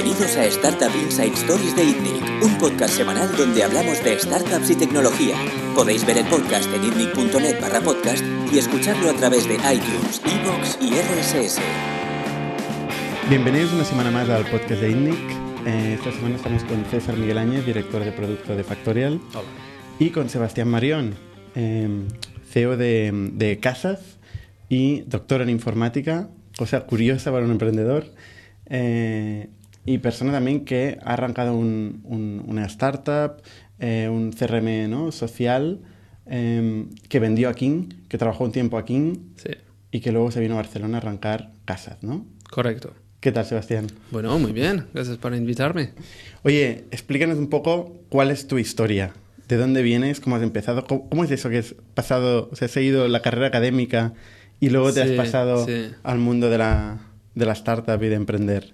Bienvenidos a Startup Inside Stories de ITNIC, un podcast semanal donde hablamos de startups y tecnología. Podéis ver el podcast en itnic.net barra podcast y escucharlo a través de iTunes, Evox y RSS. Bienvenidos una semana más al podcast de ITNIC. Eh, esta semana estamos con César Miguel Áñez, director de producto de Factorial, Hola. y con Sebastián Marión, eh, CEO de, de Casas y doctor en informática, cosa curiosa para un emprendedor, eh, y persona también que ha arrancado un- un- una startup, eh, un CRM ¿no? social, eh, que vendió a King, que trabajó un tiempo a King Sí, y que luego se vino a Barcelona a arrancar Casas, ¿no? correcto. ¿Qué tal, Sebastián? Bueno, muy bien. Gracias por invitarme. Oye, explícanos un poco cuál es tu historia. ¿De dónde vienes? ¿Cómo has empezado? ¿Cómo, cómo es eso que has pasado, o sea, has seguido la carrera académica y luego te has pasado sí. al mundo de la, de la startup y de emprender?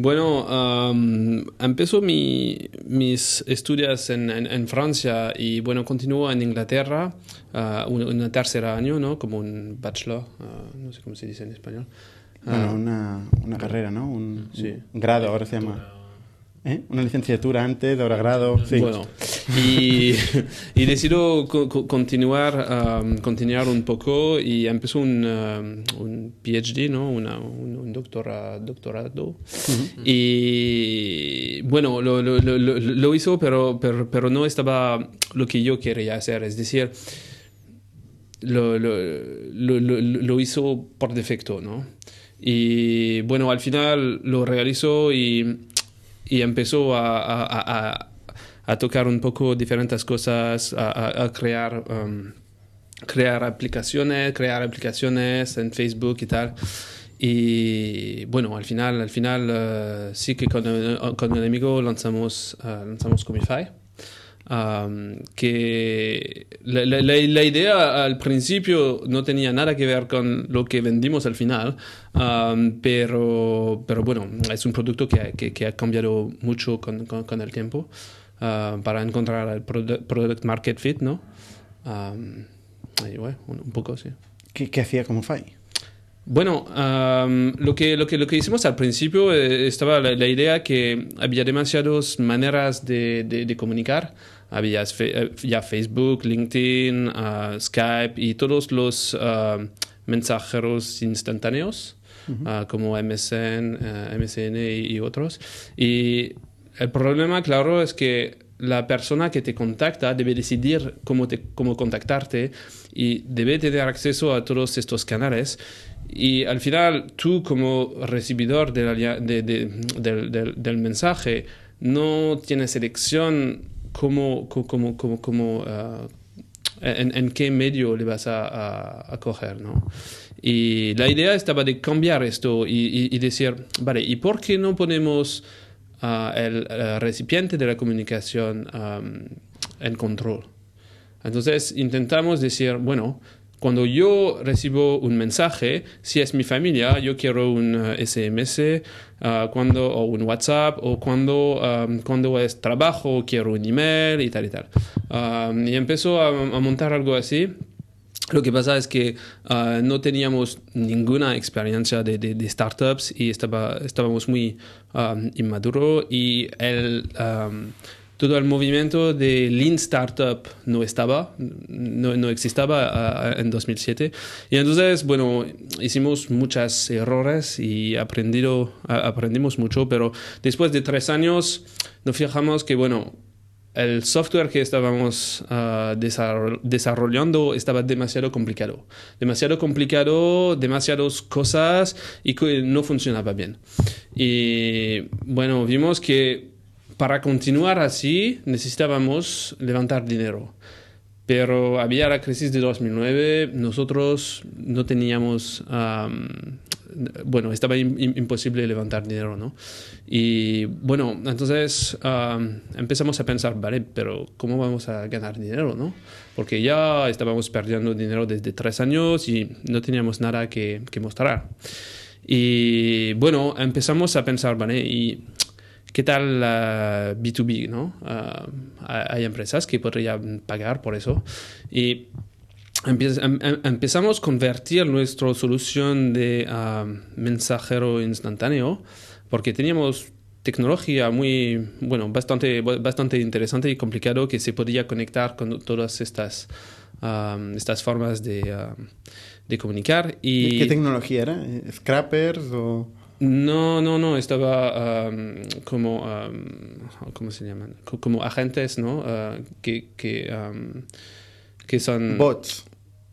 Bueno, um, empezó mi, mis estudios en, en, en Francia y bueno, continúo en Inglaterra, uh, un, un tercer año, ¿no? Como un bachelor, uh, no sé cómo se dice en español. Bueno, Ah, una, una carrera, ¿no? Un, Sí. un grado, ahora se llama. ¿Eh? Una licenciatura antes, ahora grado. Sí. Bueno, y, y decido co- co- continuar, um, continuar un poco y empezó un, um, un PhD, ¿no? Una, un, un doctora- doctorado. Y bueno, lo, lo, lo, lo- hizo, pero, pero, pero no estaba lo que yo quería hacer. Es decir, lo hizo por defecto, ¿no? Y bueno, al final lo realizó y, y empezó a, a, a- a- tocar un poco diferentes cosas, a, crear, um, crear aplicaciones, crear aplicaciones en Facebook y tal. Y bueno, al final, al final eh, sí que con, con un amigo lanzamos, eh, lanzamos Comify. Um, que la, la- la- idea al principio no tenía nada que ver con lo que vendimos al final, um, pero, pero bueno, es un producto que, ha- que, que ha cambiado mucho con, con, con el tiempo uh, para encontrar el produ- product market fit, ¿no? Um, y bueno, un, un poco, sí. ¿Qué, qué hacía como FAI? Bueno, am, lo, que, lo, que, lo que hicimos al principio eh, estaba la, la idea que había demasiadas maneras de, de, de comunicar. Había eh, ya Facebook, LinkedIn, ah, Skype y todos los ah, mensajeros instantáneos ah, como MSN, MSN y, y otros. Y el problema, claro, es que la persona que te contacta debe decidir cómo, te, cómo contactarte y debe tener acceso a todos estos canales. Y al final, tú como recibidor de la lia- de- de- del, del- del mensaje no tienes elección cómo, cómo, cómo, cómo- ah, en, qué medio le vas a, a- coger, ¿no? Y la idea estaba de cambiar esto y, decir, vale, ¿y por qué no ponemos ah, el, recipiente de la comunicación en control? Entonces intentamos decir, bueno, cuando yo recibo un mensaje, si es mi familia, yo quiero un eh, SMS, ah, cuando, o un WhatsApp, o cuando, am, cuando es trabajo, quiero un email y tal y tal. Am, y empezó a, a montar algo así. Lo que pasa es que ah, no teníamos ninguna experiencia de, de- de startups y estaba, estábamos muy um, inmaduros y el, um, todo el movimiento de Lean Startup no estaba, no, no existaba ah, en 2007. Y entonces, bueno, hicimos muchos errores y aprendido, aprendimos mucho, pero después de tres años nos fijamos que, bueno, el software que estábamos ah, desarroll- desarrollando estaba demasiado complicado. Demasiado complicado, demasiadas cosas y que no funcionaba bien. Y bueno, vimos que para continuar así necesitábamos levantar dinero. Pero había la crisis de 2009, nosotros no teníamos, am, bueno, estaba im- im- imposible levantar dinero, ¿no? Y bueno, entonces am, empezamos a pensar, vale, pero ¿cómo vamos a ganar dinero, no? Porque ya estábamos perdiendo dinero desde tres años y no teníamos nada que, que mostrar. Y bueno, empezamos a pensar, vale, y ¿Qué tal la B2B? ¿no? Ah, hay empresas que podrían pagar por eso. Y em- em- empezamos a convertir nuestra solución de ah, mensajero instantáneo porque teníamos tecnología muy, bueno, bastante, bastante interesante y complicado que se podía conectar con todas estas, um, estas formas de, um, de comunicar. Y ¿Qué tecnología era? ¿Scrappers o...? No, no, no, estaba um, como, um, ¿cómo se llaman? Co- Como agentes, ¿no? Uh, que, que, um, que son... Bots.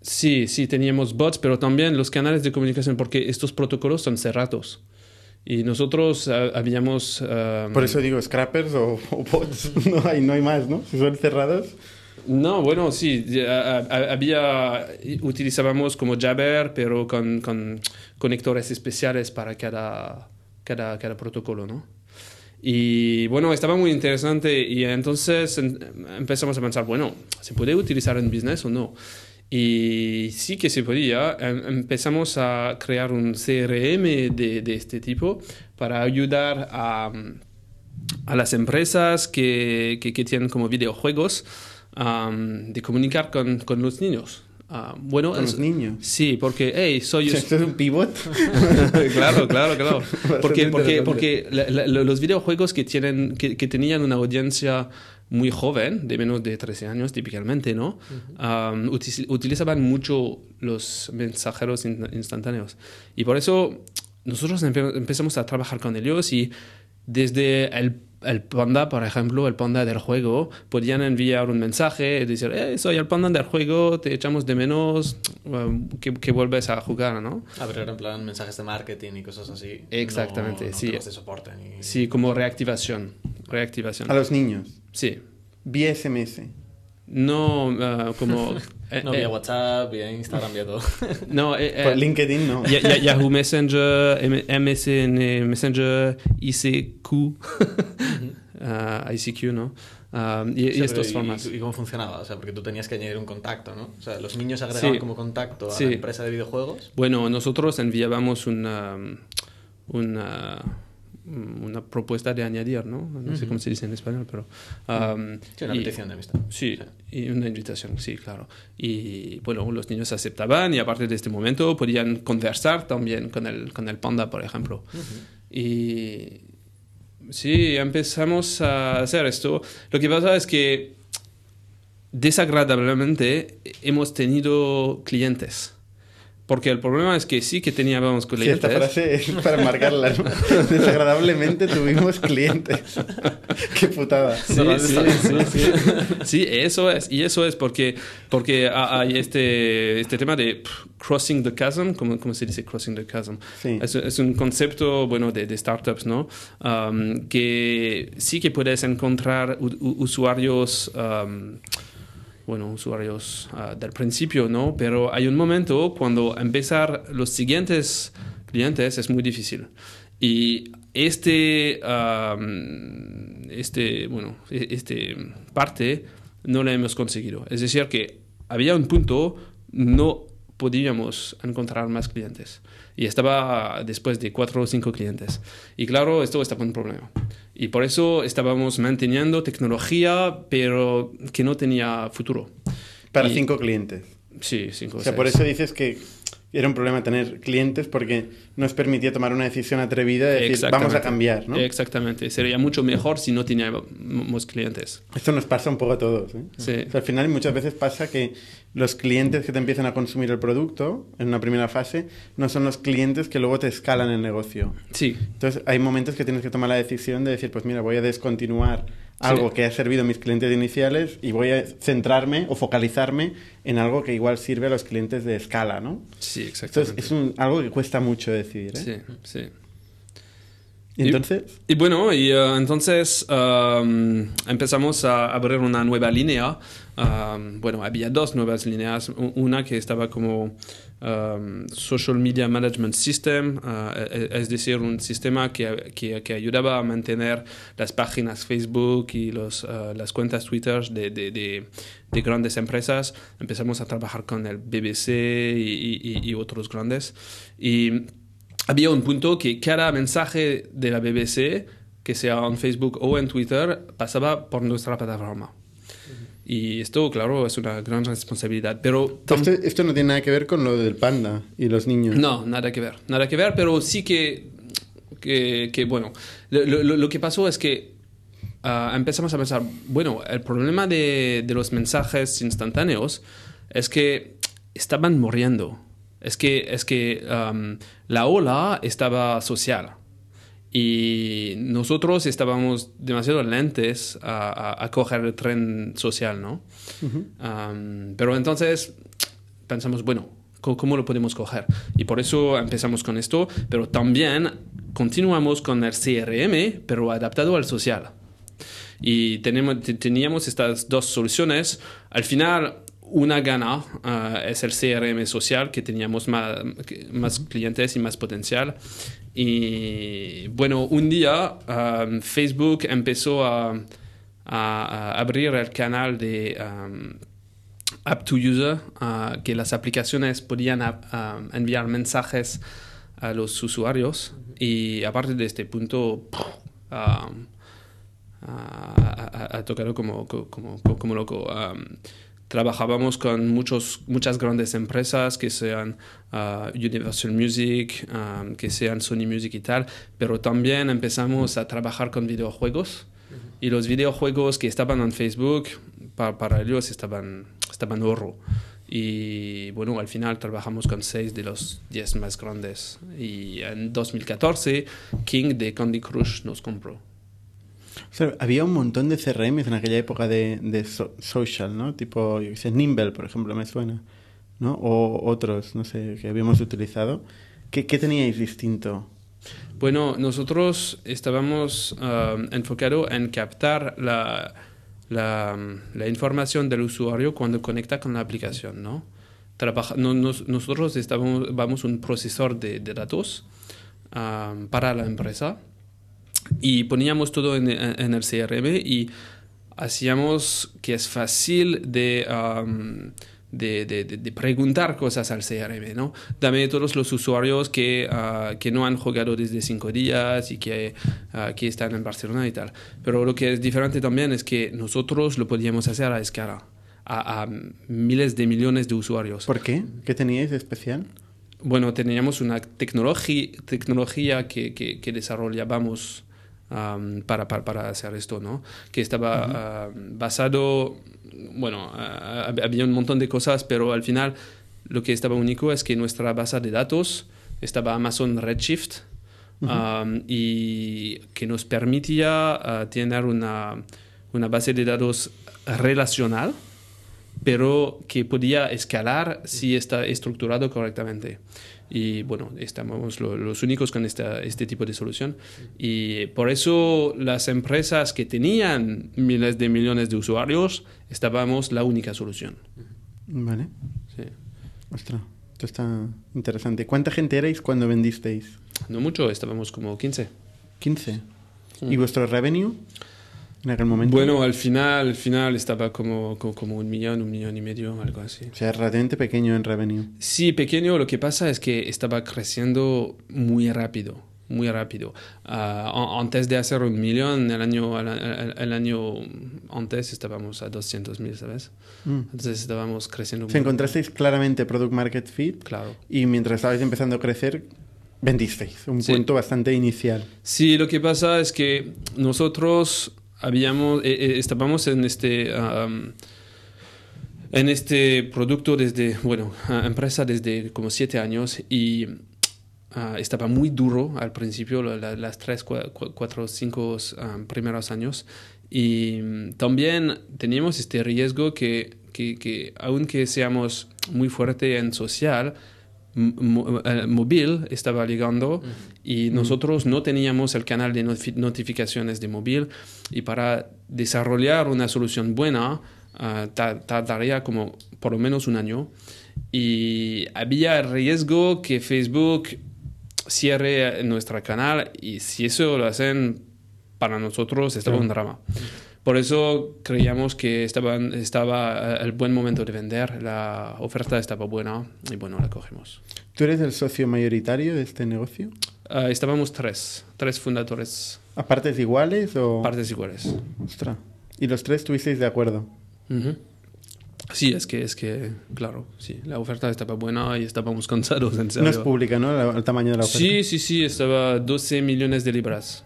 Sí, sí, teníamos bots, pero también los canales de comunicación, porque estos protocolos son cerrados. Y nosotros ah, habíamos... Por eso digo scrappers o, o bots. No hay, no hay más, ¿no? Si son cerrados. No, bueno, sí, había, utilizábamos como Jabber, pero con, con conectores especiales para cada, cada, cada protocolo, ¿no? Y bueno, estaba muy interesante y entonces en- empezamos a pensar, bueno, ¿se puede utilizar en business o no? Y sí que se podía. Em- Empezamos a crear un CRM de, de este tipo para ayudar a, a las empresas que, que tienen como videojuegos de comunicar con, con los niños. Ah, bueno, Con es- los niños. Sí, porque, hey, soy... ¿Esto es un pivot? claro, claro, claro. Porque, porque, porque la- la- los videojuegos que, tienen, que, que tenían una audiencia muy joven, de menos de 13 años típicamente, ¿no? Utilizaban mucho los mensajeros in- instantáneos. Y por eso nosotros empe- empezamos a trabajar con ellos y desde el, el panda, por ejemplo, el panda del juego, podían enviar un mensaje y decir, eh, soy el panda del juego, te echamos de menos, um, que, que vuelves a jugar, ¿no? Ah, pero en plan mensajes de marketing y cosas así. Exactamente, no, no sí. de soporte ni... Sí, como reactivación. Reactivación. A los niños. Sí. Vía SMS. No ah, como... eh, No, eh, vía WhatsApp, vía Instagram, vía todo. no, eh, eh, Por LinkedIn no. Ya- ya- Yahoo Messenger, M- MSN Messenger, ICQ, ah, ICQ, ¿no? Ah, y, y O sea, estos pero formas. ¿Y, cómo funcionaba? O sea, porque tú tenías que añadir un contacto, ¿no? O sea, los niños agregaban Sí. como contacto a Sí. la empresa de videojuegos. Bueno, nosotros enviábamos una, una, una propuesta de añadir, ¿no? No sé cómo se dice en español, pero... um, Sí, una petición de amistad. Sí, y una invitación, sí, claro. Y bueno, los niños aceptaban y a partir de este momento podían conversar también con el, con el panda, por ejemplo. Y sí, empezamos a hacer esto. Lo que pasa es que desagradablemente hemos tenido clientes. Porque el problema es que sí que teníamos Sí, clientes. esta frase es para marcarla, ¿no? Desagradablemente tuvimos clientes. Qué putada. Sí, sí, sí, sí. Sí, eso es. Y eso es porque, porque ha- hay este, este tema de crossing the chasm, ¿cómo, cómo se dice crossing the chasm? Sí. Es, es un concepto, bueno, de, de startups, ¿no? Um, que sí que puedes encontrar usuarios... um, bueno, usuarios ah, del principio, ¿no? Pero hay un momento cuando empezar los siguientes clientes es muy difícil. Y este, am, este, bueno, e- este parte no la hemos conseguido. Es decir, que había un punto, no podíamos encontrar más clientes. Y estaba después de cuatro o cinco clientes. Y claro, esto estaba un problema. Y por eso estábamos manteniendo tecnología, pero que no tenía futuro. Para Y- cinco clientes. Sí, cinco O sea, seis. por eso dices que era un problema tener clientes porque nos permitía tomar una decisión atrevida de decir, vamos a cambiar, ¿no? Exactamente. Sería mucho mejor si no teníamos clientes. Esto nos pasa un poco a todos. ¿eh? Sí. O sea, al final muchas veces pasa que los clientes que te empiezan a consumir el producto en una primera fase no son los clientes que luego te escalan el negocio. Sí, Entonces hay momentos que tienes que tomar la decisión de decir, pues mira, voy a descontinuar algo que ha servido a mis clientes iniciales y voy a centrarme o focalizarme en algo que igual sirve a los clientes de escala, ¿no? sí, exactamente. es, es un- algo que cuesta mucho decidir, ¿eh? Sí, sí. Y entonces, Y bueno, y eh, entonces um, empezamos a abrir una nueva línea. Um, bueno, había dos nuevas líneas. Una que estaba como um, Social Media Management System, uh, es decir, un sistema que, que, que ayudaba a mantener las páginas Facebook y los, uh, las cuentas Twitter de, de, de, de grandes empresas. Empezamos a trabajar con el BBC y, y- y otros grandes. Y había un punto que cada mensaje de la BBC, que sea en Facebook o en Twitter, pasaba por nuestra plataforma. Y esto, claro, es una gran responsabilidad. Pero esto, esto no tiene nada que ver con lo del panda y los niños. no, nada que ver. Nada que ver, pero sí que que, que, bueno, lo, lo- lo que pasó es que ah, empezamos a pensar, bueno, el problema de, de los mensajes instantáneos es que estaban muriendo. Es que, es que am, la ola estaba social y nosotros estábamos demasiado lentes a, a- a coger el tren social, ¿no? Am, pero entonces pensamos, bueno, ¿cómo lo podemos coger? Y por eso empezamos con esto, pero también continuamos con el CRM, pero adaptado al social. Y tenemos, te- teníamos estas dos soluciones. Al final, una gana ah, es el CRM social, que teníamos más, más clientes y más potencial. Y bueno, un día ah, Facebook empezó a, abrir el canal de um, App to User, ah, que las aplicaciones podían ah, ah, enviar mensajes a los usuarios. Y a partir de este punto, ha, tocado como, como, como, loco. Um, trabajábamos con muchos, muchas grandes empresas que sean uh, Universal Music, um, que sean Sony Music y tal, pero también empezamos a trabajar con videojuegos y los videojuegos que estaban en Facebook, pa- para ellos estaban, estaban oro. Y bueno, al final trabajamos con seis de los diez más grandes. Y en 2014, King de Candy Crush nos compró. O sea, había un montón de CRMs en aquella época de, de so- social, ¿no? Tipo, yo sé, Nimble, por ejemplo, me suena, ¿no? O otros, no sé, que habíamos utilizado. ¿Qué, qué teníais distinto? Bueno, nosotros estábamos um, enfocados en captar la, la, la información del usuario cuando conecta con la aplicación, ¿no? Trabaja- no- nos- nosotros estábamos, vamos un procesador de, de datos um, para la empresa y poníamos todo en, el CRM y hacíamos que es fácil de, um, de, de- preguntar cosas al CRM, ¿no? Dame todos los usuarios que, ah, que no han jugado desde cinco días y que, ah, que están en Barcelona y tal. Pero lo que es diferente también es que nosotros lo podíamos hacer a escala, a, a miles de millones de usuarios. ¿Por qué? ¿Qué teníais de especial? Bueno, teníamos una tecnología, tecnología que, que, que desarrollábamos am, para, para, para hacer esto, ¿no? Que estaba am, basado, bueno, ah, hab- había un montón de cosas, pero al final lo que estaba único es que nuestra base de datos estaba Amazon Redshift y que nos permitía ah, tener una, una base de datos relacional pero que podía escalar si está estructurado correctamente. Y bueno, estamos lo- los únicos con esta, este tipo de solución. Y por eso las empresas que tenían miles de millones de usuarios, estábamos la única solución. Vale. Sí. Ostras, esto está interesante. ¿Cuánta gente erais cuando vendisteis? No mucho, estábamos como 15. 15. ¿Y vuestro revenue en aquel momento? Bueno, al final, al final estaba como, como, como un millón, un millón y medio, algo así. O sea, relativamente pequeño en revenue. Sí, pequeño, lo que pasa es que estaba creciendo muy rápido, muy rápido. A- antes de hacer un millón, el año, el, año antes estábamos a 200 mil, ¿sabes? Mm. Entonces estábamos creciendo muy encontrasteis claramente Product Market Fit Claro. y mientras estabais empezando a crecer, vendisteis. Un Sí. punto bastante inicial. Sí, lo que pasa es que nosotros habíamos, eh, eh, estábamos en este, en este producto desde, bueno, empresa desde como siete años y ah, estaba muy duro al principio, la- la- las tres, cua- cua- cuatro, cinco primeros años. Y mm, también teníamos este riesgo que, que, que aunque seamos muy fuerte en social, móvil estaba llegando y nosotros no teníamos el canal de notifi- notificaciones de móvil y para desarrollar una solución buena ah, ta- tardaría como por lo menos un año y había riesgo que Facebook cierre nuestro canal y si eso lo hacen para nosotros estaba un drama. Por eso creíamos que estaban, estaba eh, el buen momento de vender, la oferta estaba buena y bueno, la cogimos. ¿Tú eres el socio mayoritario de este negocio? Ah, estábamos tres, tres fundadores, ¿A partes iguales o...? partes iguales. Ostras. ¿Y los tres estuvisteis de acuerdo? Ujú. Sí, es que, es que, claro, sí, la oferta estaba buena y estábamos cansados, en No serio. es pública, ¿no? El tamaño de la oferta. Sí, sí, sí, estaba 12 millones de libras.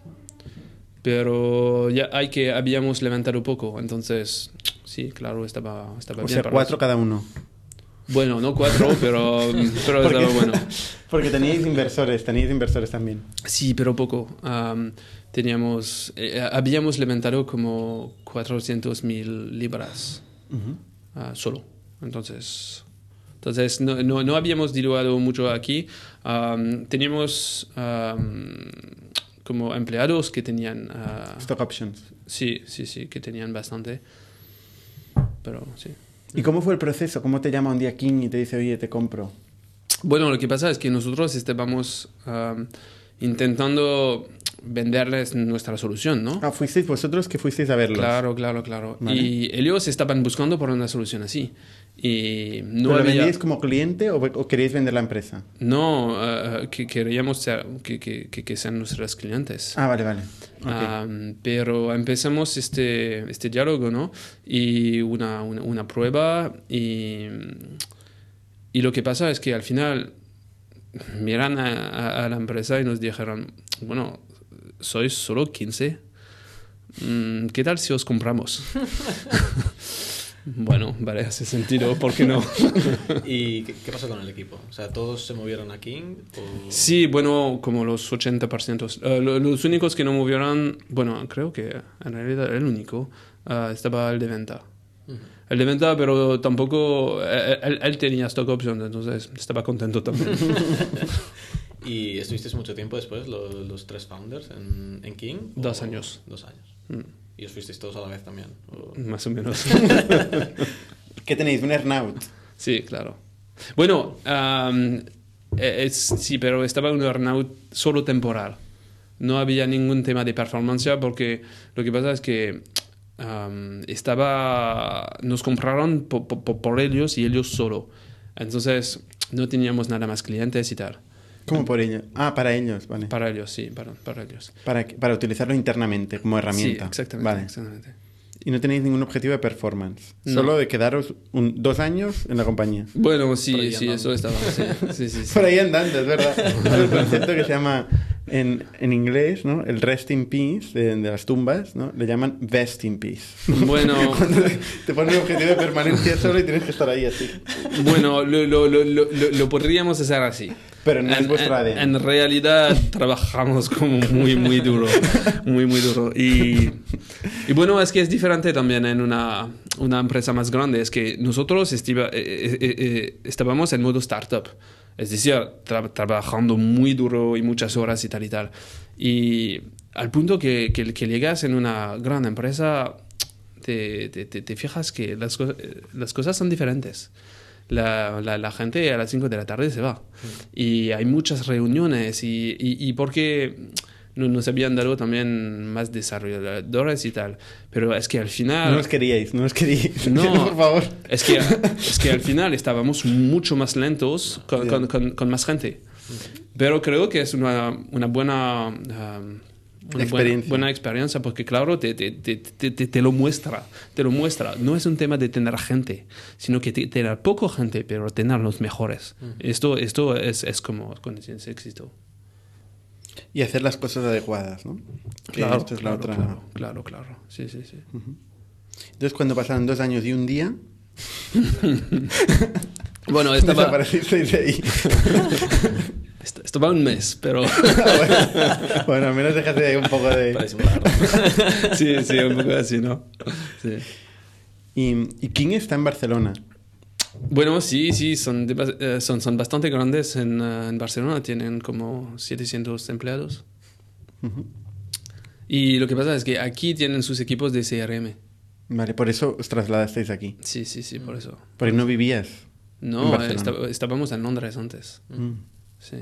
Pero ya hay que habíamos levantado poco, entonces sí, claro, estaba, estaba O bien. sea, para cuatro eso. cada uno. Bueno, no cuatro, pero, pero Porque- estaba bueno. Porque teníais inversores, teníais inversores también. Sí, pero poco. Am, teníamos, eh, habíamos levantado como 400 mil libras ah, solo. Entonces, entonces no, no, no habíamos diluido mucho aquí. Am, teníamos am, como empleados que tenían, ah, Stock options. sí, sí, sí, que tenían bastante. Pero sí. ¿Y cómo fue el proceso? ¿Cómo te llama un día King y te dice, oye, te compro? Bueno, lo que pasa es que nosotros estábamos am, intentando venderles nuestra solución, ¿no? Ah, fuisteis vosotros que fuisteis a verlos. Claro, claro, claro. Vale. Y ellos estaban buscando por una solución así. Y no ¿Pero lo había... vendíais como cliente o, o queríais vender la empresa? No, eh, que queríamos ser- que, que, que, sean nuestros clientes. Ah, vale, vale. Am, pero empezamos este, este diálogo, ¿no? Y una, una, una prueba y, y lo que pasa es que al final miran a, a- a la empresa y nos dijeron, bueno, sois solo 15. Mm, ¿Qué tal si os compramos? bueno, vale, hace sentido, ¿por qué no? ¿Y qué, qué pasó con el equipo? O sea, ¿todos se movieron a King? O... Sí, bueno, como los 80%. Eh, lo- los únicos que no movieron, bueno, creo que en realidad el único, ah, estaba el de venta. El de venta, pero tampoco, eh, él, él tenía stock options, entonces estaba contento también. ¿Y estuvisteis mucho tiempo después, lo- los, tres founders, en, en King? ¿O- Dos años. Dos años. Mm, ¿Y os fuisteis todos a la vez también? ¿O- Más o menos. ¿Qué tenéis? ¿Un earnout? Sí, claro. Bueno, eh, es, sí, pero estaba un earnout solo temporal. No había ningún tema de performance porque lo que pasa es que am, estaba, nos compraron po- po- po- por ellos y ellos solo. Entonces no teníamos nada más clientes y tal. ¿Cómo por ellos? Ah, para ellos, vale. Para, Para ellos, sí, para, para ellos. que- para utilizarlo internamente como herramienta. Sí, exactamente. Vale. exactamente. Y no tenéis ningún objetivo de performance. No. Solo de quedaros un- dos años en la compañía. Bueno, sí, sí, andando. eso estaba. Sí, sí, sí, sí. Por ahí andando, es verdad. Hay un concepto que se llama en, en inglés, ¿no? El rest in peace de, de las tumbas, ¿no? Le llaman vest in peace. Bueno, Cuando te ponen un objetivo de permanencia solo y tienes que estar ahí así. bueno lo, lo, lo, lo, lo podríamos hacer así. Pero no es en, vuestro en- ADN. en realidad trabajamos como muy, muy duro. Muy, muy duro. Y, y bueno, es que es diferente también en una, una empresa más grande. Es que nosotros estiva- eh, eh, eh, eh, estábamos en modo startup. Es decir, tra- trabajando muy duro y muchas horas y tal y tal. Y al punto que, que, que llegas en una gran empresa, te, te, te- te fijas que las, co- las cosas son diferentes. La, la, la gente a las 5 de la tarde se va. Y hay muchas reuniones y, y, y porque nos habían dado también más desarrolladores y tal. Pero es que al final... No nos queríais, no nos queríais. No. por favor. Es que, es que al final estábamos mucho más lentos con, con, con- con más gente. Pero creo que es una, una buena... um, una Experiencia. Buena, buena experiencia porque claro te, te, te, te, lo muestra te lo muestra no es un tema de tener gente sino que te- tener poco gente pero tener los mejores esto esto es, es como de éxito Y hacer las cosas adecuadas, ¿no? Claro esto es la claro, otra- claro claro claro sí sí sí Entonces, cuando pasaron dos años y un día, bueno estaba desaparecisteis de ahí. est- estaba un mes pero bueno, bueno, al menos dejaste ahí un poco de... Sí sí un poco así no sí. Y, y King está en Barcelona. Bueno, sí, sí, son, de- eh, son, son bastante grandes en, eh, en Barcelona, tienen como 700 empleados. Y lo que pasa es que aquí tienen sus equipos de CRM. Vale, por eso os trasladasteis aquí. Sí, sí, sí, por eso. Porque no vivías. En No, Barcelona. estábamos en Londres antes. Mm. Sí.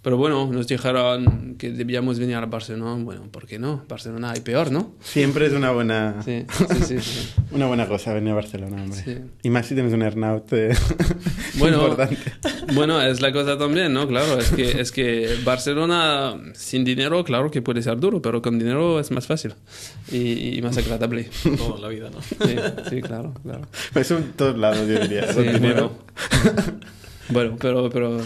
Pero bueno, nos dijeron que debíamos venir a Barcelona. Bueno, ¿por qué no? Barcelona hay peor, ¿no? Siempre es una buena, Sí, sí, sí. sí. una buena cosa venir a Barcelona, hombre. Sí. Y más si tienes un earnout eh, Bueno, importante. bueno, es la cosa también, ¿no? Claro, es que, es que Barcelona sin dinero, claro que puede ser duro, pero con dinero es más fácil y, y más agradable. Como en la vida, ¿no? Sí, sí, claro, claro. Eso en todos lados, yo diría. Sí, Con dinero. bueno. Bueno, pero, pero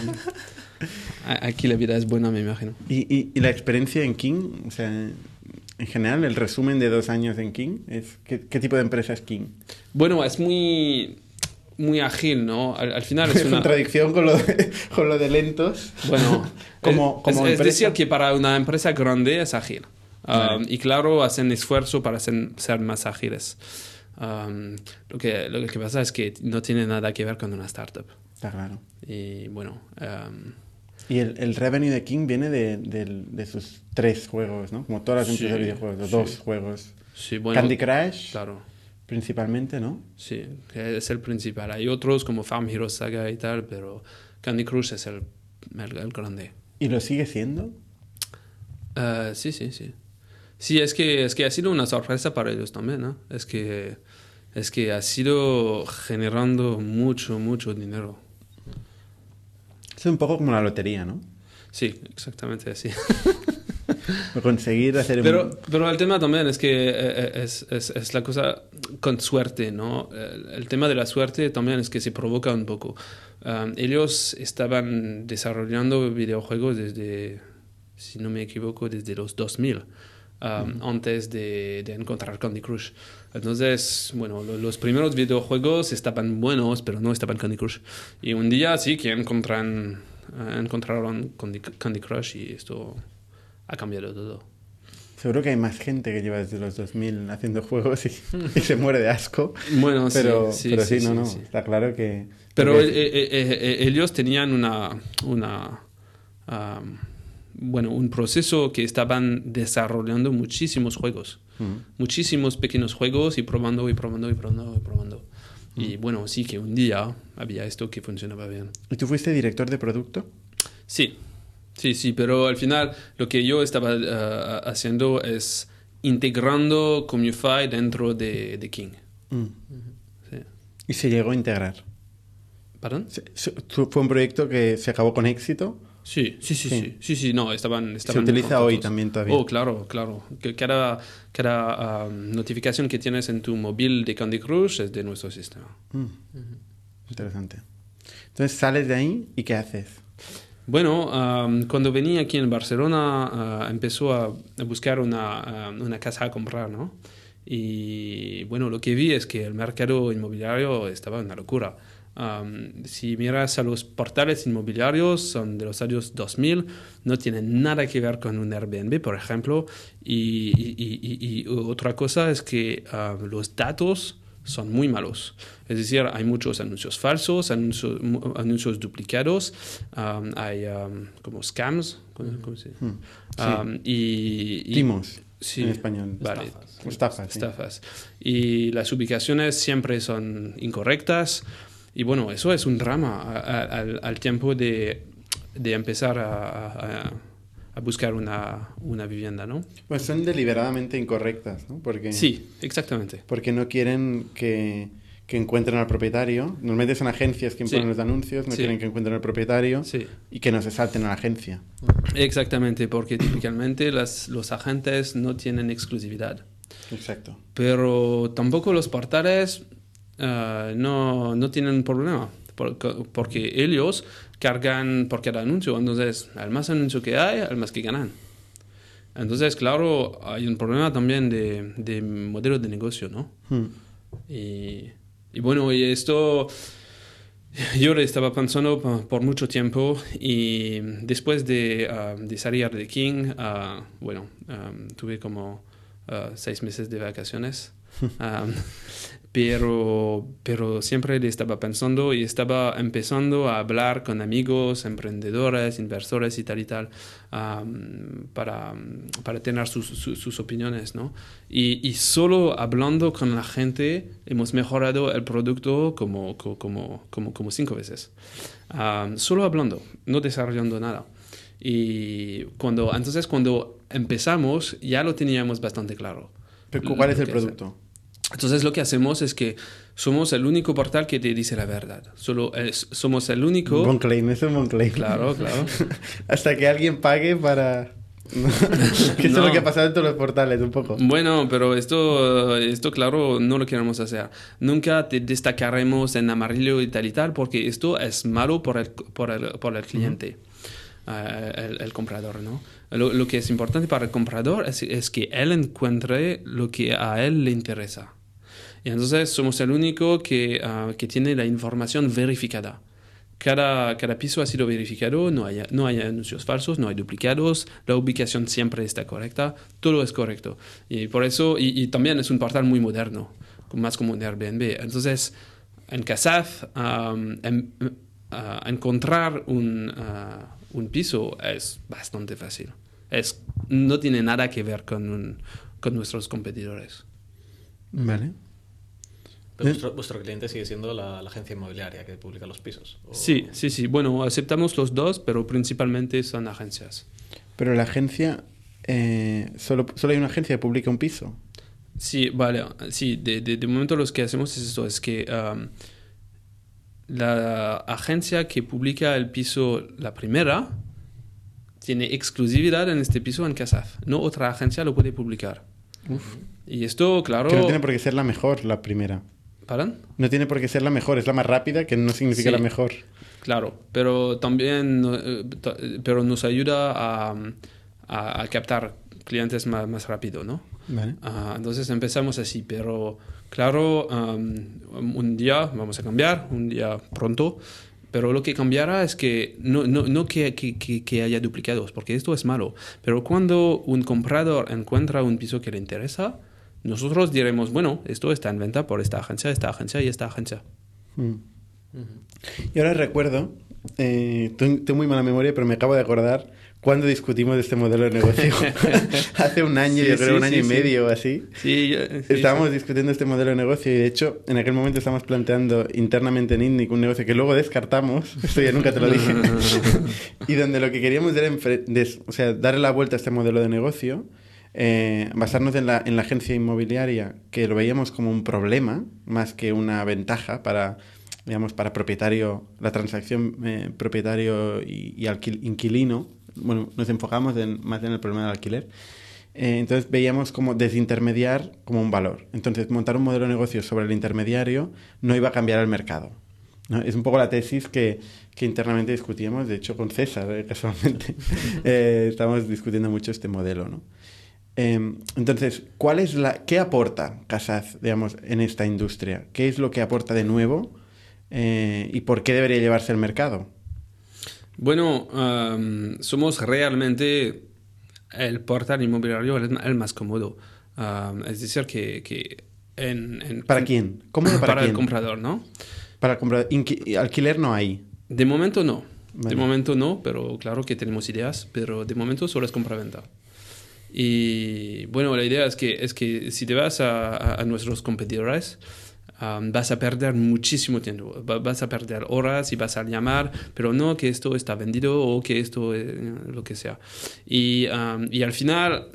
aquí la vida es buena, me imagino. ¿Y, y, y la experiencia en King? O sea, en general, el resumen de dos años en King es... ¿Qué, qué tipo de empresa es King? Bueno, es muy, muy ágil, ¿no? Al, al final es Es una... contradicción con lo de, con lo de lentos. Bueno, Como- es, como es- es decir que para una empresa grande es ágil. Vale. Um, y claro, hacen esfuerzo para ser, ser más ágiles. Um, lo, que, lo que pasa es que no tiene nada que ver con una startup. Está claro. Y bueno, um, Y el, el revenue de King viene de, del- de sus tres juegos, ¿no? Como todas las Sí, empresas de videojuegos, los sí. dos juegos. sí, bueno, Candy Crush, claro. principalmente, ¿no? Sí, es el principal. Hay otros como Farm Hero Saga y tal, pero Candy Crush es el, el, el grande. ¿Y lo sigue siendo? Eh, sí, sí, sí. Sí, es que, es que ha sido una sorpresa para ellos también, ¿no? Es que, es que ha sido generando mucho, mucho dinero. Es un poco como la lotería, ¿no? Sí, exactamente así. Conseguir hacer... un- Pero, pero el tema también es que eh, es, es, es la cosa con suerte, ¿no? El, tema de la suerte también es que se provoca un poco. Um, ellos estaban desarrollando videojuegos desde, si no me equivoco, desde los 2000. um, antes de, de encontrar Candy Crush. Entonces, bueno, lo- los primeros videojuegos estaban buenos, pero no estaban Candy Crush. Y un día sí que encontran, eh, encontraron Candy, Crush y esto ha cambiado todo. Seguro que hay más gente que lleva desde los 2000 haciendo juegos y, y se muere de asco. Bueno, sí, pero sí, pero sí, sí, no, sí, no. sí. Está claro que... Pero ellos tenían una, una am, bueno, un proceso que estaban desarrollando muchísimos juegos, muchísimos pequeños juegos y probando y probando y probando y probando. Y bueno, sí que un día había esto que funcionaba bien. ¿Y tú fuiste director de producto? Sí, sí, sí, pero al final lo que yo estaba eh, haciendo es integrando Comufy dentro de, de King. Mm. Sí. Y se llegó a integrar. ¿Perdón? Fue un proyecto que se acabó con éxito. Sí, sí, sí, Sí. sí, sí, no, estaban, Se estaban utiliza hoy también todavía. Oh, claro, claro. Cada, cada um, notificación que tienes en tu móvil de Candy Crush es de nuestro sistema. Mm. Interesante. Entonces sales de ahí y ¿qué haces? Bueno, um, cuando venía aquí en Barcelona, uh, empezó a, a buscar una, um, una casa a comprar, ¿no? Y bueno, lo que vi es que el mercado inmobiliario estaba en una locura. Um, si miras a los portales inmobiliarios, son de los años 2000, no tienen nada que ver con un Airbnb, por ejemplo. Y, y- y- y- otra cosa es que uh, los datos son muy malos. Es decir, hay muchos anuncios falsos, anuncios, anuncios duplicados, um, hay um, como scams, ¿cómo, cómo se dice? Mm. Um, y, y- Timos, sí, en español. Vale. Estafas. Estafas, sí. Estafas. Y las ubicaciones siempre son incorrectas. Y bueno, eso es un drama a- a- al, al tiempo de, de empezar a, a- buscar una, una vivienda, ¿no? Pues son deliberadamente incorrectas, ¿no? Porque, Sí, exactamente. porque no quieren que, que encuentren al propietario. Normalmente son agencias que Sí. imponen los anuncios, no Sí. quieren que encuentren al propietario Sí, y que no se salten a la agencia. exactamente, porque típicamente las, los agentes no tienen exclusividad. Exacto. Pero tampoco los portales eh, no, no tienen problema, porque, ellos cargan por cada anuncio. Entonces, al más anuncio que hay, al más que ganan. Entonces, claro, hay un problema también de, de modelo de negocio, ¿no? Mm. Y, y bueno, y esto yo le estaba pensando por, mucho tiempo y después de, ah, de salir de King, ah, bueno, ah, tuve como ah, seis meses de vacaciones. pero, pero siempre le estaba pensando y estaba empezando a hablar con amigos, emprendedores, inversores y tal y tal, ah, para, para tener sus, sus, sus opiniones, ¿no? Y, y solo hablando con la gente hemos mejorado el producto como, co- como, como, como cinco veces. Ah, solo hablando, no desarrollando nada. Y cuando, entonces cuando empezamos ya lo teníamos bastante claro. Pero, ¿Cuál es el que hacer. Entonces lo que hacemos es que somos el único portal que te dice la verdad. Solo es- somos el único... Bon claim, eso es bon claim. Claro, claro. Hasta que alguien pague para... que eso es No. lo que ha pasado en todos los portales, un poco. Bueno, pero esto, esto claro, no lo queremos hacer. Nunca te destacaremos en amarillo y tal y tal, porque esto es malo por el, por el, por el cliente, eh, el, el comprador, ¿no? Lo, lo que es importante para el comprador es, es que él encuentre lo que a él le interesa. Y entonces somos el único que, ah, que tiene la información verificada. Cada, cada piso ha sido verificado, no hay, no hay anuncios falsos, no hay duplicados, la ubicación siempre está correcta, todo es correcto. Y por eso, y, también es un portal muy moderno, más como un Airbnb. Entonces, en Casaz, am, em- ah, encontrar un, ah, un piso es bastante fácil. Es, no tiene nada que ver con, con nuestros competidores. Vale. Pero vuestro, vuestro cliente sigue siendo la, la agencia inmobiliaria que publica los pisos. ¿o? Sí, sí, sí. Bueno, aceptamos los dos, pero principalmente son agencias. Pero la agencia... eh, solo, solo hay una agencia que publica un piso. Sí, vale. Sí, de, de, de momento lo que hacemos es esto, es que um, la agencia que publica el piso, la primera, tiene exclusividad en este piso en Casaz. No otra agencia lo puede publicar. Y esto, claro... Que no tiene por qué ser la mejor, la primera. No tiene por qué ser la mejor, es la más rápida, que no significa Sí. la mejor. Claro, pero también eh, pero nos ayuda a, a- a captar clientes más, más rápido, ¿no? Vale. Ah, entonces empezamos así, pero claro, am, un día vamos a cambiar, un día pronto, pero lo que cambiará es que no, no, no que, que- que haya duplicados, porque esto es malo, pero cuando un comprador encuentra un piso que le interesa, nosotros diremos, bueno, esto está en venta por esta agencia, esta agencia y esta agencia. Mm. Y ahora recuerdo, eh, tengo muy mala memoria, pero me acabo de acordar cuando discutimos de este modelo de negocio. Hace un año, Sí, yo creo, sí, un año sí, y sí. medio o así. Sí, yo- sí, Estábamos sí. discutiendo este modelo de negocio y de hecho en aquel momento estábamos planteando internamente en INNIC un negocio que luego descartamos, esto ya nunca te lo dije, y donde lo que queríamos era o sea, darle la vuelta a este modelo de negocio, eh, basarnos en la, en la agencia inmobiliaria que lo veíamos como un problema más que una ventaja para, digamos, para propietario, la transacción eh, propietario y, y alquil- inquilino. Bueno, nos enfocamos en- más en el problema del alquiler. Eh, entonces veíamos como desintermediar como un valor. Entonces montar un modelo de negocio sobre el intermediario no iba a cambiar el mercado. ¿no? Es un poco la tesis que, que internamente discutíamos, de hecho con César, eh, casualmente. Eh, estábamos discutiendo mucho este modelo. ¿no? Eh, entonces, ¿cuál es la, ¿qué aporta Casaz, digamos, en esta industria? ¿Qué es lo que aporta de nuevo eh, y por qué debería llevarse el mercado? Bueno, am, somos realmente el portal inmobiliario el, el más cómodo. Am, es decir, que, que en, en- ¿Para quién? ¿Cómo de para, el quién? comprador, ¿no? Para el comprador. Alquiler no hay. De momento no. Vale. De momento no, pero claro que tenemos ideas, pero de momento solo es compra-venta. Y bueno, la idea es que, es que si te vas a, a- nuestros competidores, vas a perder muchísimo tiempo. Va- vas a perder horas y vas a llamar, pero no que esto está vendido o que esto, eh, lo que sea. Y, am, y al final,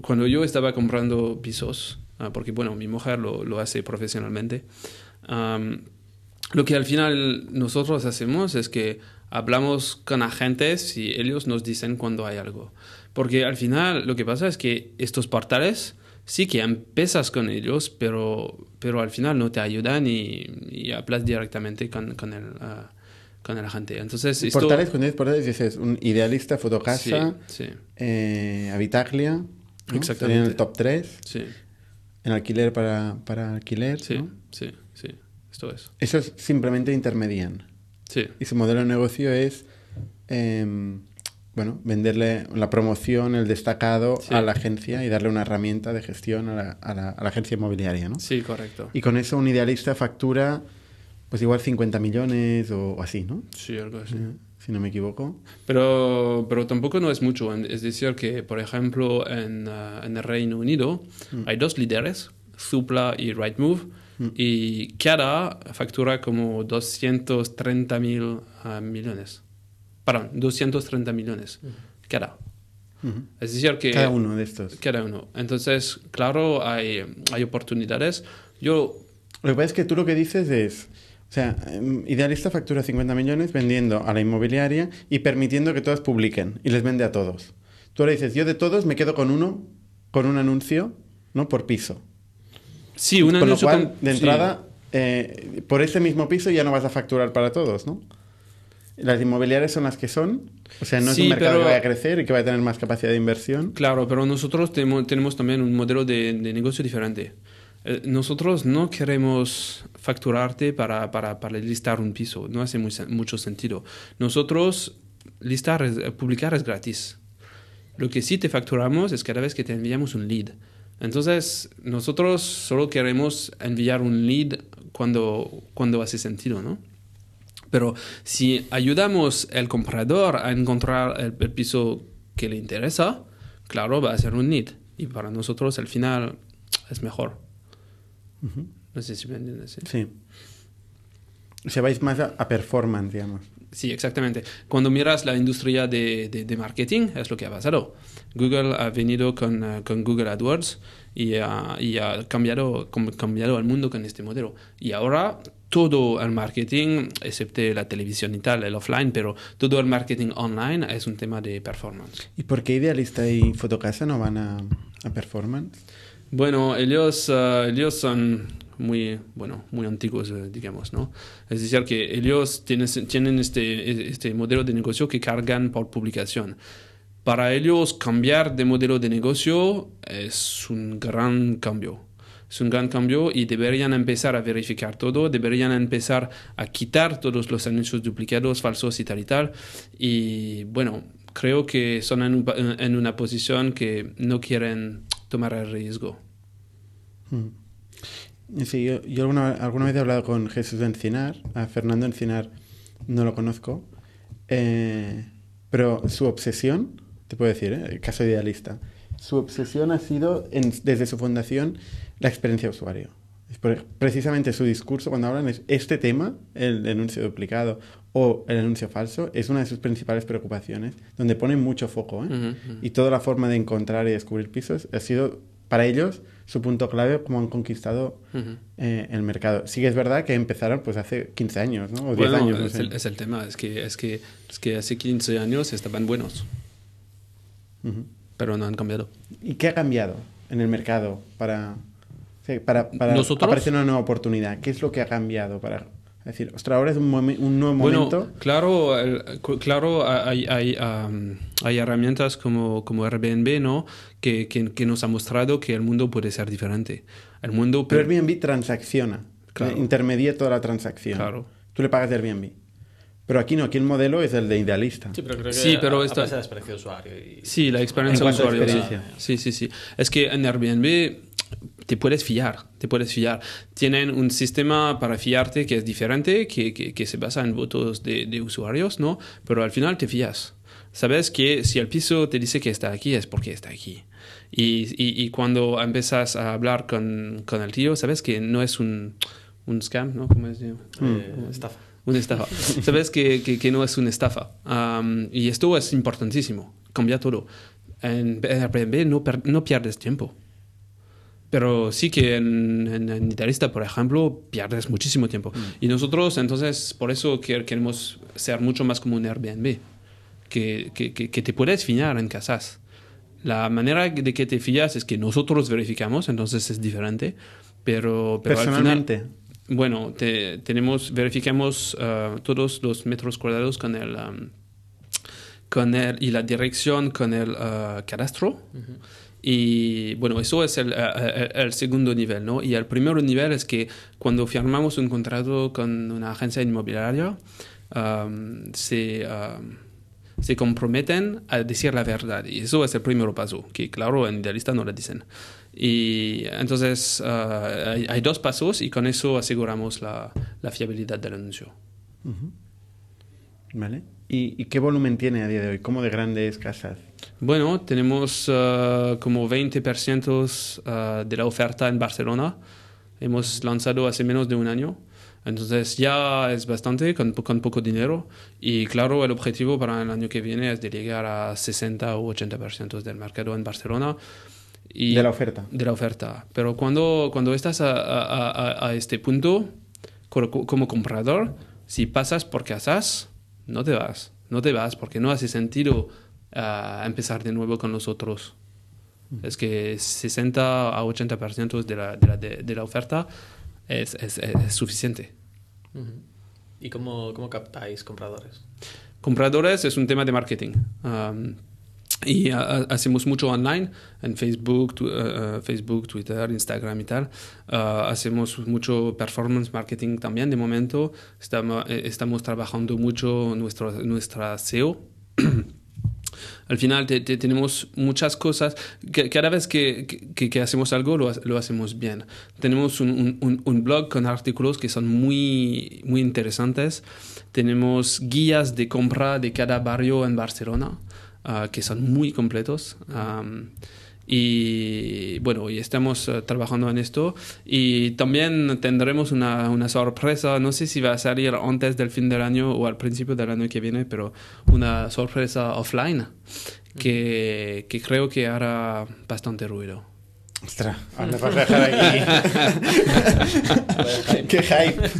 cuando yo estaba comprando pisos, ah, porque bueno, mi mujer lo, lo hace profesionalmente, lo que al final nosotros hacemos es que hablamos con agentes y ellos nos dicen cuando hay algo. Porque al final lo que pasa es que estos portales sí que empiezas con ellos, pero, pero al final no te ayudan y, y hablas directamente con, con, el, ah, con el agente. Entonces, esto... Portales, cuando dices portales, dices un idealista, fotocasa, Sí, sí, eh, Habitaglia. ¿no? Exactamente. Serían el top 3. sí, En alquiler para, para alquiler. sí, ¿no? sí, sí, esto es. Esos simplemente intermedian. Sí, Y su modelo de negocio es, em, bueno, venderle la promoción, el destacado Sí. a la agencia y darle una herramienta de gestión a la, a la- a la agencia inmobiliaria, ¿no? sí, correcto. Y con eso un idealista factura, pues igual 50 millones o, o así, ¿no? Sí, algo así. Eh, Si no me equivoco. Pero, pero tampoco no es mucho. Es decir, que, por ejemplo, en, en el Reino Unido hay dos líderes, Zoopla y Rightmove, y cada factura como 230 mil ah, millones. Perdón, 230 millones. cada. Es decir, que... Cada uno de estos. Cada uno. Entonces, claro, hay, hay oportunidades. Yo... Lo que pasa es que tú lo que dices es... O sea, em, Idealista factura 50 millones vendiendo a la inmobiliaria y permitiendo que todas publiquen y les vende a todos. Tú le dices, yo de todos me quedo con uno, con un anuncio, ¿no? Por piso. Sí, un con lo anuncio cual, con- de sí. entrada, eh, por ese mismo piso ya no vas a facturar para todos, ¿no? Las inmobiliarias son las que son. O sea, no es un mercado pero- que vaya a crecer y que vaya a tener más capacidad de inversión. Claro, pero nosotros tenemos, tenemos también un modelo de, de negocio diferente. Eh, nosotros no queremos facturarte para, para, para listar un piso, no hace muy mucho sentido. Nosotros, listar, es- publicar es gratis. Lo que sí te facturamos es cada vez que te enviamos un lead. Entonces, nosotros solo queremos enviar un lead cuando, cuando hace sentido, ¿no? Pero si ayudamos al comprador a encontrar el, el piso que le interesa, claro, va a ser un need. Y para nosotros al final es mejor. No sé si me entiendes. ¿sí? Sí. O sea, vais más a, a performance, digamos. Sí, exactamente. Cuando miras la industria de, de- de marketing, es lo que ha pasado. Google ha venido con, eh, con Google AdWords y, ha- y ha cambiado, com- cambiado el mundo con este modelo. Y ahora todo el marketing, excepto la televisión y tal, el offline, pero todo el marketing online es un tema de performance. ¿Y por qué Idealista y Fotocasa no van a, a performance? Bueno, ellos, eh, ellos son muy, bueno, muy antiguos, eh, digamos, ¿no? Es decir, que ellos tienen, tienen este, este modelo de negocio que cargan por publicación. Para ellos, cambiar de modelo de negocio es un gran cambio. Es un gran cambio y deberían empezar a verificar todo, deberían empezar a quitar todos los anuncios duplicados, falsos y tal y tal. Y bueno, creo que son en, en una posición que no quieren tomar el riesgo. Sí, yo, yo alguna, alguna vez he hablado con Jesús Encinar, a Fernando Encinar no lo conozco, eh, pero su obsesión, te puedo decir, ¿eh? caso idealista, su obsesión ha sido, en- desde su fundación, la experiencia de usuario. Precisamente su discurso cuando hablan es este tema, el anuncio duplicado o el anuncio falso, es una de sus principales preocupaciones, donde ponen mucho foco. ¿eh? Ujú, ujú. Y toda la forma de encontrar y descubrir pisos ha sido, para ellos, su punto clave, como han conquistado Ujú. eh, el mercado. Sí que es verdad que empezaron pues hace 15 años, ¿no? O 10 Bueno, años. no es, sé. el, es el tema, es que, es, que, es que hace 15 años estaban buenos, pero no han cambiado. ¿Y qué ha cambiado en el mercado para, sí, para, para ¿Nosotros? aparecer una nueva oportunidad? ¿Qué es lo que ha cambiado para decir, ostras, ahora es un, momen- un nuevo Bueno, momento? claro, el- claro hay, hay, am, hay herramientas como, como Airbnb, ¿no? Que, que, que nos ha mostrado que el mundo puede ser diferente. El mundo... Pero Airbnb transacciona, Claro. eh, intermedia toda la transacción. Claro. Tú le pagas de Airbnb. Pero aquí no, aquí el modelo es el de idealista. Sí, pero creo que Sí, pero a- esta- la experiencia de usuario. Y... Sí, la experiencia En de usuario. experiencia. Sí, sí, sí. Es que en Airbnb te puedes fiar, te puedes fiar. Tienen un sistema para fiarte que es diferente, que, que, que se basa en votos de, de usuarios, ¿no? Pero al final te fías. Sabes que si el piso te dice que está aquí es porque está aquí. Y, y, y cuando empiezas a hablar con, con el tío, sabes que no es un, un scam, ¿no? ¿Cómo es? Eh, estafa. Una estafa. Sabes que, que, no es una estafa. Am, y esto es importantísimo. Cambia todo. En Airbnb no, no pierdes tiempo. Pero sí que en, en, en Idealista, por ejemplo, pierdes muchísimo tiempo. Y nosotros, entonces, por eso que- queremos ser mucho más como un Airbnb. Que, que, que, que te puedes fiar en casas. La manera de que te fías es que nosotros verificamos, entonces es diferente. Pero, pero al final- Personalmente. bueno, te- tenemos, verificamos ah, todos los metros cuadrados con el, am, con el y la dirección con el ah, cadastro. Y bueno, eso es el, el- el segundo nivel, ¿no? Y el primer nivel es que cuando firmamos un contrato con una agencia inmobiliaria, se, se comprometen a decir la verdad. Y eso es el primer paso, que claro, en Idealista no lo dicen. Y entonces ah, hay, hay dos pasos y con eso aseguramos la, la fiabilidad del anuncio. ¿Vale? ¿Y, y qué volumen tiene a día de hoy? ¿Cómo de grandes casas? Bueno, tenemos ah, como 20% ah, de la oferta en Barcelona. Hemos lanzado hace menos de un año. Entonces ya es bastante con, con, poco dinero y claro, el objetivo para el año que viene es de llegar a 60 o 80% del mercado en Barcelona. Y de la oferta. De la oferta. Pero cuando, cuando estás a, a, a este punto, como, como, comprador, si pasas por casas, no te vas. No te vas porque no hace sentido uh, empezar de nuevo con los otros. Es que 60 a 80% de la, de, la, de, de la oferta es, es, es suficiente. ¿Y cómo, cómo, captáis compradores? Compradores es un tema de marketing. Um, y uh, hacemos mucho online en Facebook, tu, uh, Facebook, Twitter, Instagram y tal. Uh, hacemos mucho performance marketing también de momento. Estamos, estamos trabajando mucho nuestro, nuestra SEO. Al final te, te, tenemos muchas cosas. Que, cada vez que, que, hacemos algo lo, lo hacemos bien. Tenemos un, un, blog con artículos que son muy, muy interesantes. Tenemos guías de compra de cada barrio en Barcelona, uh, que son muy completos. Y bueno, y estamos uh, trabajando en esto. Y también tendremos una, una, sorpresa, no sé si va a salir antes del fin del año o al principio del año que viene, pero una sorpresa offline que, que creo que hará bastante ruido. Ostras, ¿dónde vas a dejar aquí? ¡Qué hype!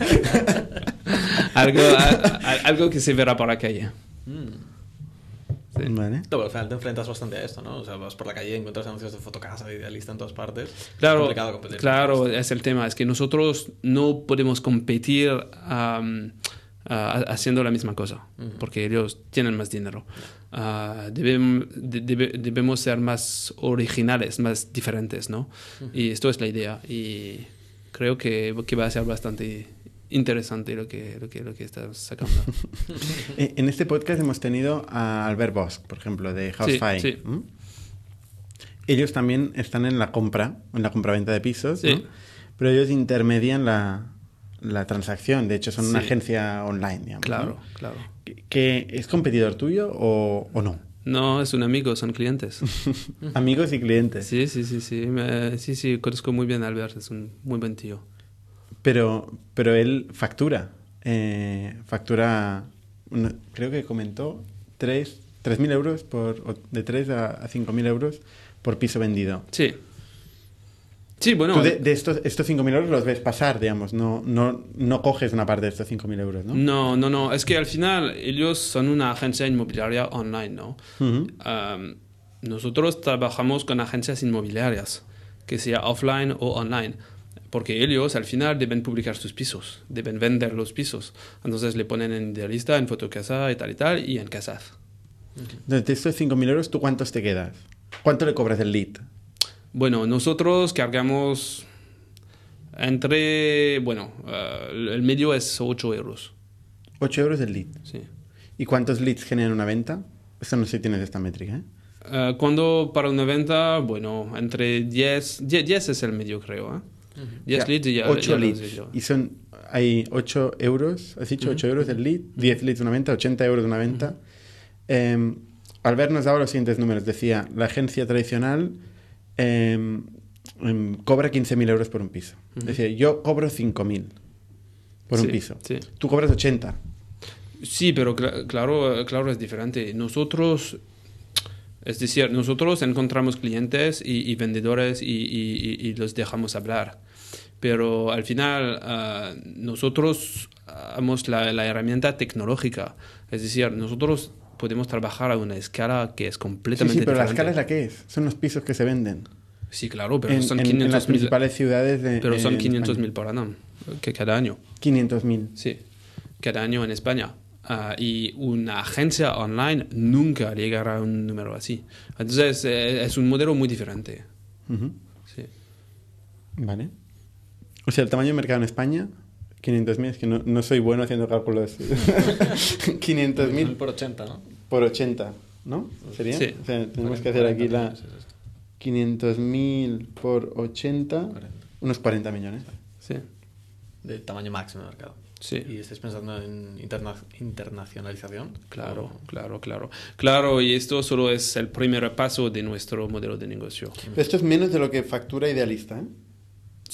algo, a, a, algo que se verá por la calle. Sí. Vale. No, pero al final te enfrentas bastante a esto, ¿no? O sea, vas por la calle y encuentras anuncios de fotocasa, de idealista en todas partes. Claro, es claro, es el tema. Es que nosotros no podemos competir um, uh, haciendo la misma cosa, uh -huh. porque ellos tienen más dinero. Uh, debem, debe, debemos ser más originales, más diferentes, ¿no? Uh -huh. Y esto es la idea. Y creo que, que va a ser bastante interesante lo que, lo que, lo que estás sacando. en este podcast hemos tenido a Albert Bosch, por ejemplo, de Housefly. Sí, sí. ¿Mm? Ellos también están en la compra, en la compraventa de pisos, sí. ¿no? pero ellos intermedian la, la, transacción. De hecho, son una agencia online, digamos. Claro, ¿no? claro. ¿Que, ¿Es competidor tuyo o, o no? No, es un amigo, son clientes. Amigos y clientes. Sí, sí, sí, sí. Me, sí, sí, conozco muy bien a Albert, es un muy buen tío. Pero, pero él factura. Eh, factura, creo que comentó, 3.000 euros, por, de 3 a, a 5.000 euros por piso vendido. Sí. Sí, bueno. Tú de, de estos, estos 5.000 euros los ves pasar, digamos, no, no, no coges una parte de estos 5.000 euros, ¿no? No, no, no. Es que al final ellos son una agencia inmobiliaria online, ¿no? Uh -huh. um, nosotros trabajamos con agencias inmobiliarias, que sea offline o online porque ellos al final deben publicar sus pisos, deben vender los pisos. Entonces le ponen en idealista, en fotocasa y tal y tal, y en casas. De estos 5.000 euros, ¿tú cuántos te quedas? ¿Cuánto le cobras el lead? Bueno, nosotros cargamos entre, bueno, uh, el medio es 8 euros. 8 euros el lead. Sí. ¿Y cuántos leads generan una venta? Eso no sé si tienes esta métrica, ¿eh? Uh, cuando para una venta, bueno, entre 10, 10, 10 es el medio, creo, ¿eh? 10 ya, leads y ya, 8 ya leads. Y son, hay 8 euros, has dicho, 8 uh -huh. euros el lead, 10 leads una venta, 80 euros una venta. Uh -huh. eh, Albert nos daba los siguientes números. Decía, la agencia tradicional eh, eh, cobra 15.000 euros por un piso. Uh -huh. Decía, yo cobro 5.000 por sí, un piso. Sí. Tú cobras 80. Sí, pero cl claro, claro es diferente. Nosotros es decir, nosotros encontramos clientes y, y vendedores y, y, y, los dejamos hablar. Pero al final uh, nosotros damos la, la, herramienta tecnológica. Es decir, nosotros podemos trabajar a una escala que es completamente sí, sí, pero diferente. la escala es la que es. Son los pisos que se venden. Sí, claro, pero en, son en, 500 en las principales ciudades de Pero son en 500 mil por año, que cada año. 500.000. Sí, cada año en España. Uh, y una agencia online nunca llegará a un número así. Entonces eh, es un modelo muy diferente. Uh -huh. sí. Vale. O sea, el tamaño de mercado en España, 500.000, es que no, no, soy bueno haciendo cálculos. 500.000 por 80, ¿no? Por 80, ¿no? ¿Sería? Sí. O sea, tenemos que hacer aquí la 500.000 por 80, 40. unos 40 millones. Sí. De tamaño máximo de mercado. Sí. ¿Y estáis pensando en interna internacionalización? Claro, o... claro, claro. Claro, y esto solo es el primer paso de nuestro modelo de negocio. Esto es menos de lo que factura Idealista, ¿eh?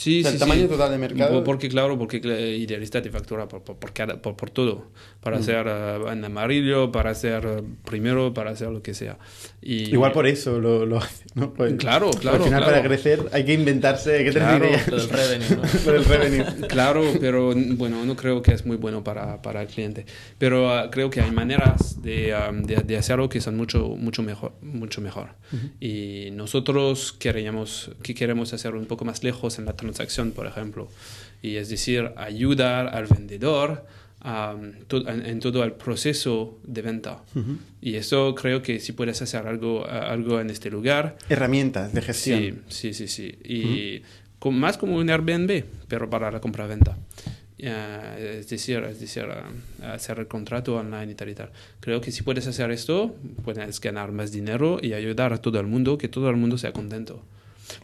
Sí, O sea, sí, el tamaño sí. total de mercado. Po- Porque, claro, porque Idealista te factura por, por, por, cada- por, por todo. Para Mm. hacer eh, en amarillo, para hacer primero, para hacer lo que sea. Y, Igual por eso lo, lo hace, ¿no? Pues, Claro, claro, Al final, claro. para crecer hay que inventarse, hay que tener Claro. ideas. Lo del revenue, ¿no? Lo del revenue. Claro, pero bueno, no creo que es muy bueno para, para el cliente. Pero ah, creo que hay maneras de, ah, de, de hacerlo que son mucho, mucho mejor. Mucho mejor. Y nosotros queríamos, que queremos hacer un poco más lejos en la transacción, por ejemplo. Y es decir, ayudar al vendedor ah, to- en, en todo el proceso de venta. Y eso creo que si puedes hacer algo, algo en este lugar, Herramientas de gestión. Sí, sí, sí, sí. Y con- más como un Airbnb, pero para la compra-venta. Eh, es decir, es decir eh, hacer el contrato online y tal y tal. Creo que si puedes hacer esto, puedes ganar más dinero y ayudar a todo el mundo, que todo el mundo sea contento.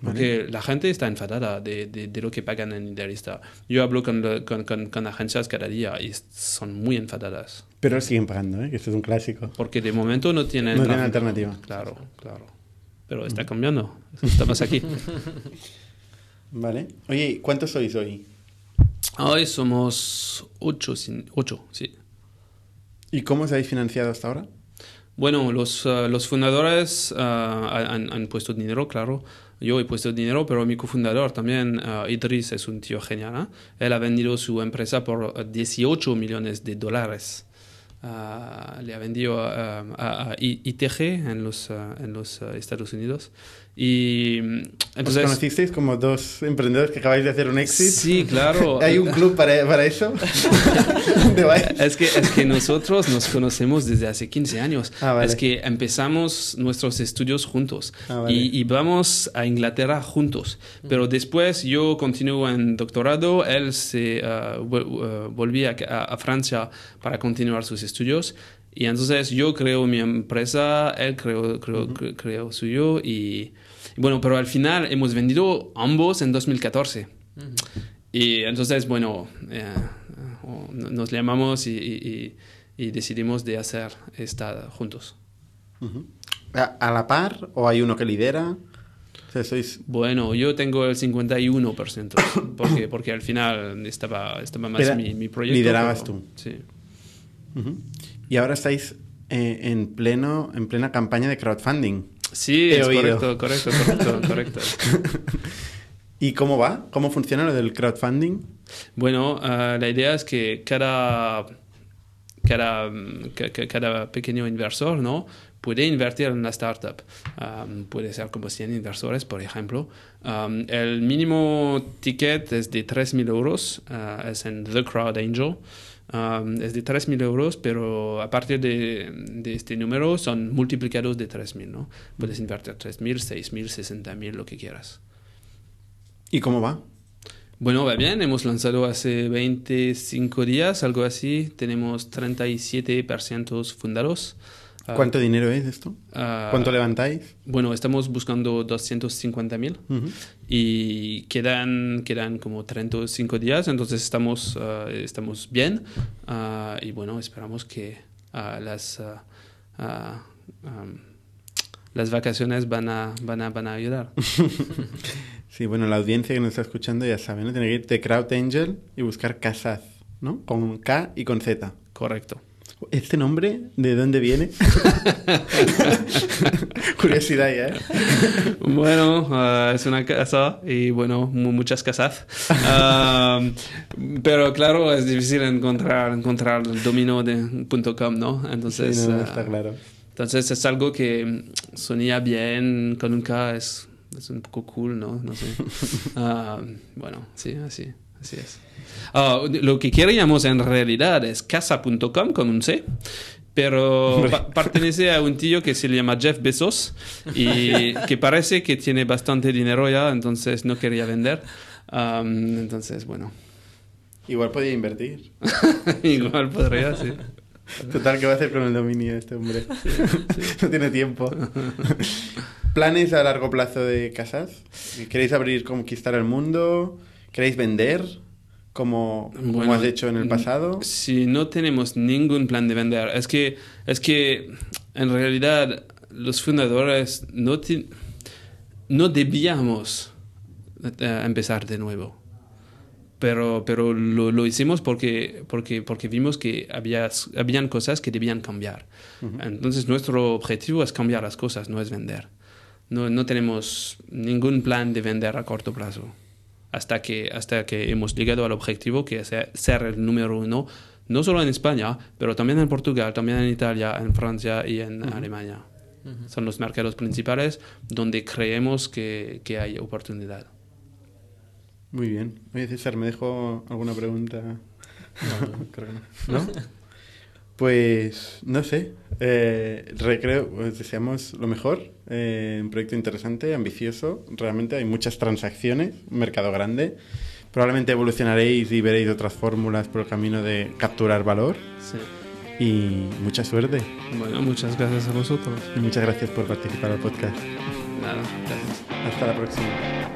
Porque la gente está enfadada de, de, de lo que pagan en Idealista. Yo hablo con, lo- con, con, con agencias cada día y son muy enfadadas. Pero siguen pagando, ¿eh? que esto es un clásico. Porque de momento no tienen... No tienen alternativa. Claro, claro. Pero está cambiando. Estamos aquí. Vale. Oye, ¿y ¿cuántos sois hoy? Hoy somos ocho, sin- ocho, sí. ¿Y cómo os habéis financiado hasta ahora? Bueno, los, eh, los fundadores eh, han, han puesto dinero, claro. Yo he puesto dinero, pero mi cofundador también, eh, Idris, es un tío genial. ¿eh? Él ha vendido su empresa por eh, 18 millones de dólares. Ah, le ha vendido eh, a, a ITG en los, eh, en los eh, Estados Unidos. Y mm, ¿Os entonces... conocisteis como dos emprendedores que acabáis de hacer un exit? Sí, claro. ¿Hay un club para, para eso? Es que, es que nosotros nos conocemos desde hace 15 años. Ah, vale. Es que empezamos nuestros estudios juntos Ah, vale. y, y vamos a Inglaterra juntos. Pero después yo continúo en doctorado, él se uh, vol- uh, volvía a, a Francia para continuar sus estudios. Y entonces yo creo mi empresa, él creó, creó, cre- creó suyo y, y bueno, pero al final hemos vendido ambos en 2014. Y entonces, bueno, eh, nos llamamos y, y- y- y decidimos de hacer esta juntos. ¿A, a la par o hay uno que lidera? Bueno, yo tengo el 51%, porque, porque al final estaba, estaba más Era- mi, mi proyecto. liderabas pero- tú. Sí. Y ahora estáis eh, en, pleno, en plena campaña de crowdfunding. Sí, es oído. correcto, correcto, correcto, correcto. ¿Y cómo va? ¿Cómo funciona lo del crowdfunding? Bueno, ah, la idea es que cada, cada, mm, ca- ca- cada pequeño inversor ¿no? puede invertir en la startup. Um, puede ser como 100 inversores, por ejemplo. Um, el mínimo ticket es de 3.000 euros, ah, es en The Crowd Angel. Um, es de 3.000 euros, pero a partir de, de este número son multiplicados de 3.000. ¿no? Puedes invertir 3.000, 6.000, 60.000, lo que quieras. ¿Y cómo va? Bueno, va bien, hemos lanzado hace 25 días, algo así. Tenemos 37% fundados. Ah, ¿Cuánto dinero es esto? ah, ¿Cuánto levantáis? Bueno, estamos buscando 250 mil y quedan, quedan como 35 días, entonces estamos, ah, estamos bien y bueno, esperamos que las, am, las vacaciones van a, van a, van a ayudar. Sí, bueno, la audiencia que nos está escuchando ya sabe, ¿no? Tiene que ir de Crowd Angel y buscar Casaz, ¿no? Con K y con Z. Correcto. ¿Este nombre de dónde viene? Curiosidad ya, ¿eh? Bueno, ah, es una casa y bueno, mu- muchas casas. Ah, pero claro, es difícil encontrar, encontrar el dominio de .com, ¿no? Entonces, Sí, no, ah, está claro. entonces es algo que sonía bien con un K, es, es un poco cool, ¿no? No sé. Bueno, sí, así, así es. Ah, lo que queríamos en realidad es casa.com con un C. Pero pa- pertenece a un tío que se llama Jeff Bezos y que parece que tiene bastante dinero ya, entonces no quería vender. Am, entonces, bueno, Igual podía invertir. igual podría, sí. Total, ¿qué va a hacer con el dominio este hombre? no tiene tiempo. ¿Planes a largo plazo de casas? ¿Queréis abrir, conquistar el mundo? ¿Queréis vender? Como, como Bueno, has hecho en el pasado. Si no tenemos ningún plan de vender, es que, es que en realidad los fundadores no, no debíamos eh, empezar de nuevo. Pero, pero lo, lo, hicimos porque, porque, porque vimos que había habían cosas que debían cambiar. Entonces nuestro objetivo es cambiar las cosas, no es vender. No, no tenemos ningún plan de vender a corto plazo hasta que, hasta que hemos llegado al objetivo que es ser el número uno, no solo en España, pero también en Portugal, también en Italia, en Francia y en Alemania. Son los mercados principales donde creemos que, que hay oportunidad. Muy bien. Oye, César, ¿me dejo alguna pregunta? No, creo que no. ¿No? Pues no sé, eh, recreo, pues deseamos lo mejor, eh, un proyecto interesante, ambicioso, realmente hay muchas transacciones, un mercado grande, probablemente evolucionaréis y veréis otras fórmulas por el camino de capturar valor Sí. y mucha suerte. Bueno, muchas gracias a vosotros. Y muchas gracias por participar al podcast. Nada, gracias. Hasta la próxima.